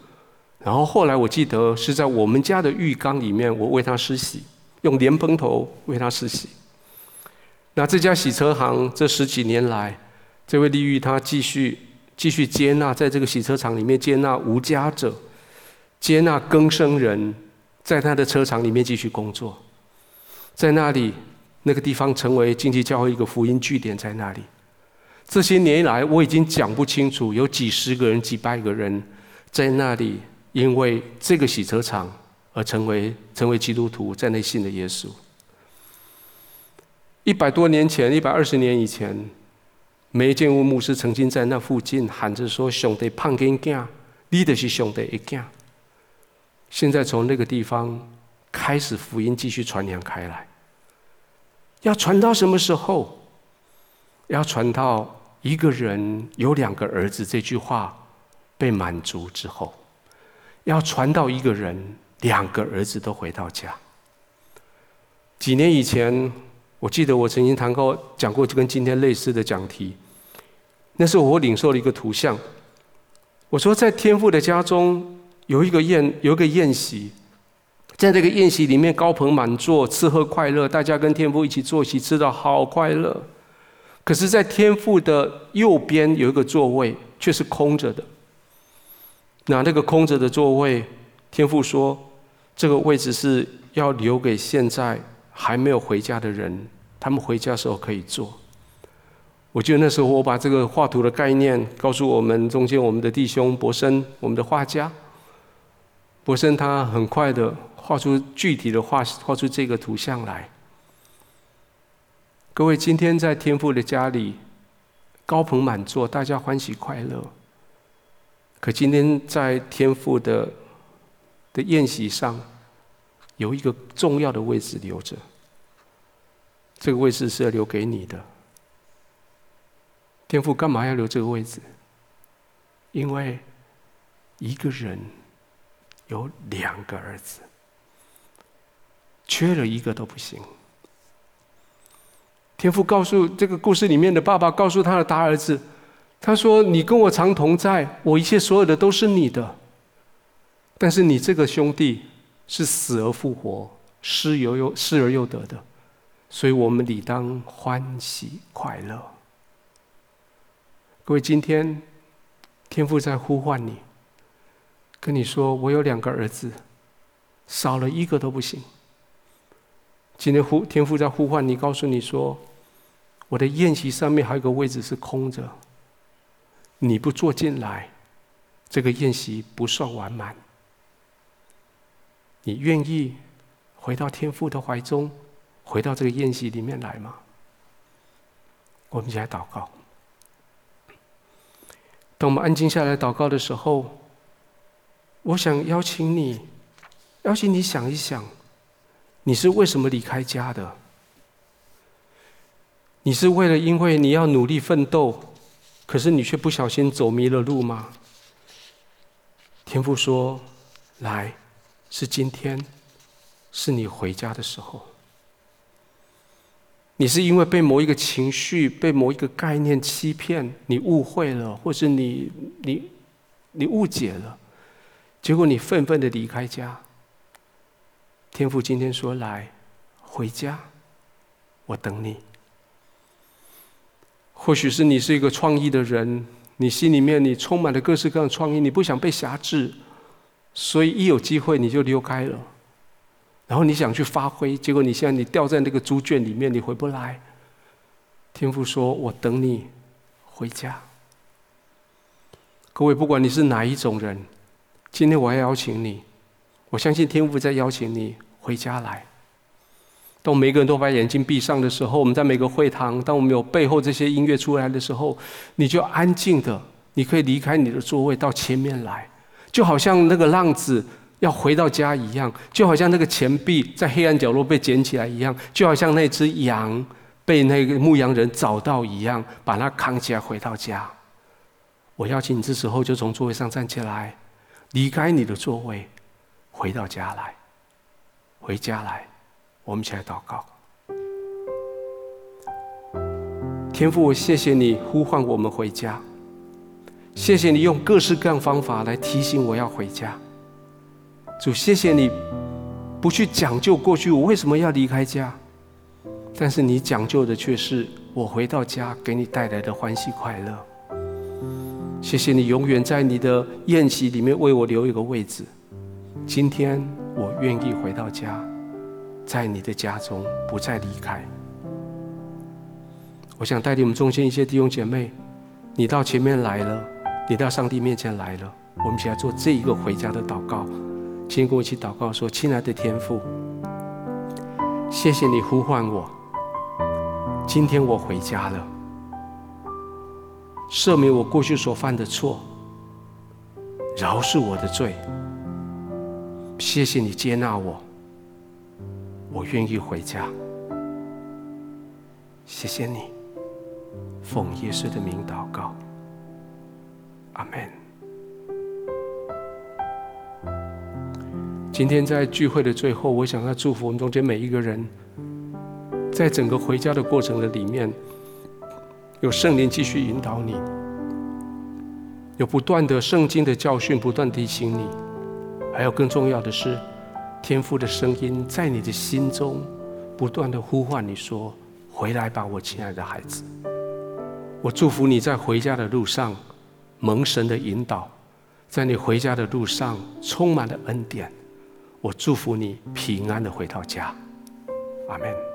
然后后来，我记得是在我们家的浴缸里面，我为她施洗，用莲蓬头为他施洗。那这家洗车行这十几年来，这位利玉他继续。继续接纳，在这个洗车场里面接纳无家者，接纳更生人，在他的车厂里面继续工作，在那里那个地方成为经济教会一个福音据点，在那里。这些年来，我已经讲不清楚有几十个人、几百个人在那里，因为这个洗车场而成为成为基督徒，在内信的耶稣。一百多年前，一百二十年以前。梅建屋牧师曾经在那附近喊着说：“兄弟胖跟囝，你的是兄弟一囝。”现在从那个地方开始，福音继续传扬开来。要传到什么时候？要传到一个人有两个儿子这句话被满足之后，要传到一个人两个儿子都回到家。几年以前，我记得我曾经谈过讲过就跟今天类似的讲题。那时候我领受了一个图像。我说，在天父的家中有一个宴，有一个宴席，在这个宴席里面高朋满座，吃喝快乐，大家跟天父一起坐席，吃得好快乐。可是，在天父的右边有一个座位，却是空着的。那那个空着的座位，天父说，这个位置是要留给现在还没有回家的人，他们回家的时候可以坐。我记得那时候，我把这个画图的概念告诉我们中间我们的弟兄博生，我们的画家。博生他很快的画出具体的画，画出这个图像来。各位，今天在天父的家里，高朋满座，大家欢喜快乐。可今天在天父的的宴席上，有一个重要的位置留着。这个位置是要留给你的。天父干嘛要留这个位置？因为一个人有两个儿子，缺了一个都不行。天父告诉这个故事里面的爸爸，告诉他的大儿子，他说：“你跟我常同在，我一切所有的都是你的。但是你这个兄弟是死而复活，失而又失而又得的，所以我们理当欢喜快乐。”各位，今天天父在呼唤你，跟你说：“我有两个儿子，少了一个都不行。”今天呼天父在呼唤你，告诉你说：“我的宴席上面还有个位置是空着，你不坐进来，这个宴席不算完满。你愿意回到天父的怀中，回到这个宴席里面来吗？”我们一起来祷告。当我们安静下来祷告的时候，我想邀请你，邀请你想一想。你是为什么离开家的？你是为了因为你要努力奋斗，可是你却不小心走迷了路吗？天父说：“来，是今天，是你回家的时候。”你是因为被某一个情绪、被某一个概念欺骗，你误会了，或是你你你误解了，结果你愤愤的离开家。天父今天说：“来，回家，我等你。”或许是你是一个创意的人，你心里面你充满了各式各样的创意，你不想被辖制，所以一有机会你就溜开了。然后你想去发挥，结果你现在你掉在那个猪圈里面，你回不来。天父说：“我等你回家。”各位，不管你是哪一种人，今天我要邀请你。我相信天父在邀请你回家来。当每个人都把眼睛闭上的时候，我们在每个会堂，当我们有背后这些音乐出来的时候，你就安静的，你可以离开你的座位到前面来，就好像那个浪子要回到家一样，就好像那个钱币在黑暗角落被捡起来一样，就好像那只羊被那个牧羊人找到一样，把它扛起来回到家。我邀请你这时候就从座位上站起来，离开你的座位。回到家来，回家来，我们一起来祷告。天父，我谢谢你呼唤我们回家，谢谢你用各式各样方法来提醒我要回家。主，谢谢你不去讲究过去我为什么要离开家，但是你讲究的却是我回到家给你带来的欢喜快乐。谢谢你永远在你的宴席里面为我留一个位置。今天我愿意回到家，在你的家中不再离开。我想带领我们中间一些弟兄姐妹，你到前面来了，你到上帝面前来了，我们一起来做这一个回家的祷告。请跟我一起祷告说：“亲爱的天父，谢谢你呼唤我，今天我回家了，赦免我过去所犯的错，饶恕我的罪。”谢谢你接纳我，我愿意回家。谢谢你，奉耶稣的名祷告，阿门。今天在聚会的最后，我想要祝福我们中间每一个人，在整个回家的过程的里面，有圣灵继续引导你，有不断的圣经的教训不断提醒你。还有更重要的是，天父的声音在你的心中不断的呼唤你说：“回来吧，我亲爱的孩子，我祝福你在回家的路上蒙神的引导，在你回家的路上充满了恩典。我祝福你平安的回到家。阿门。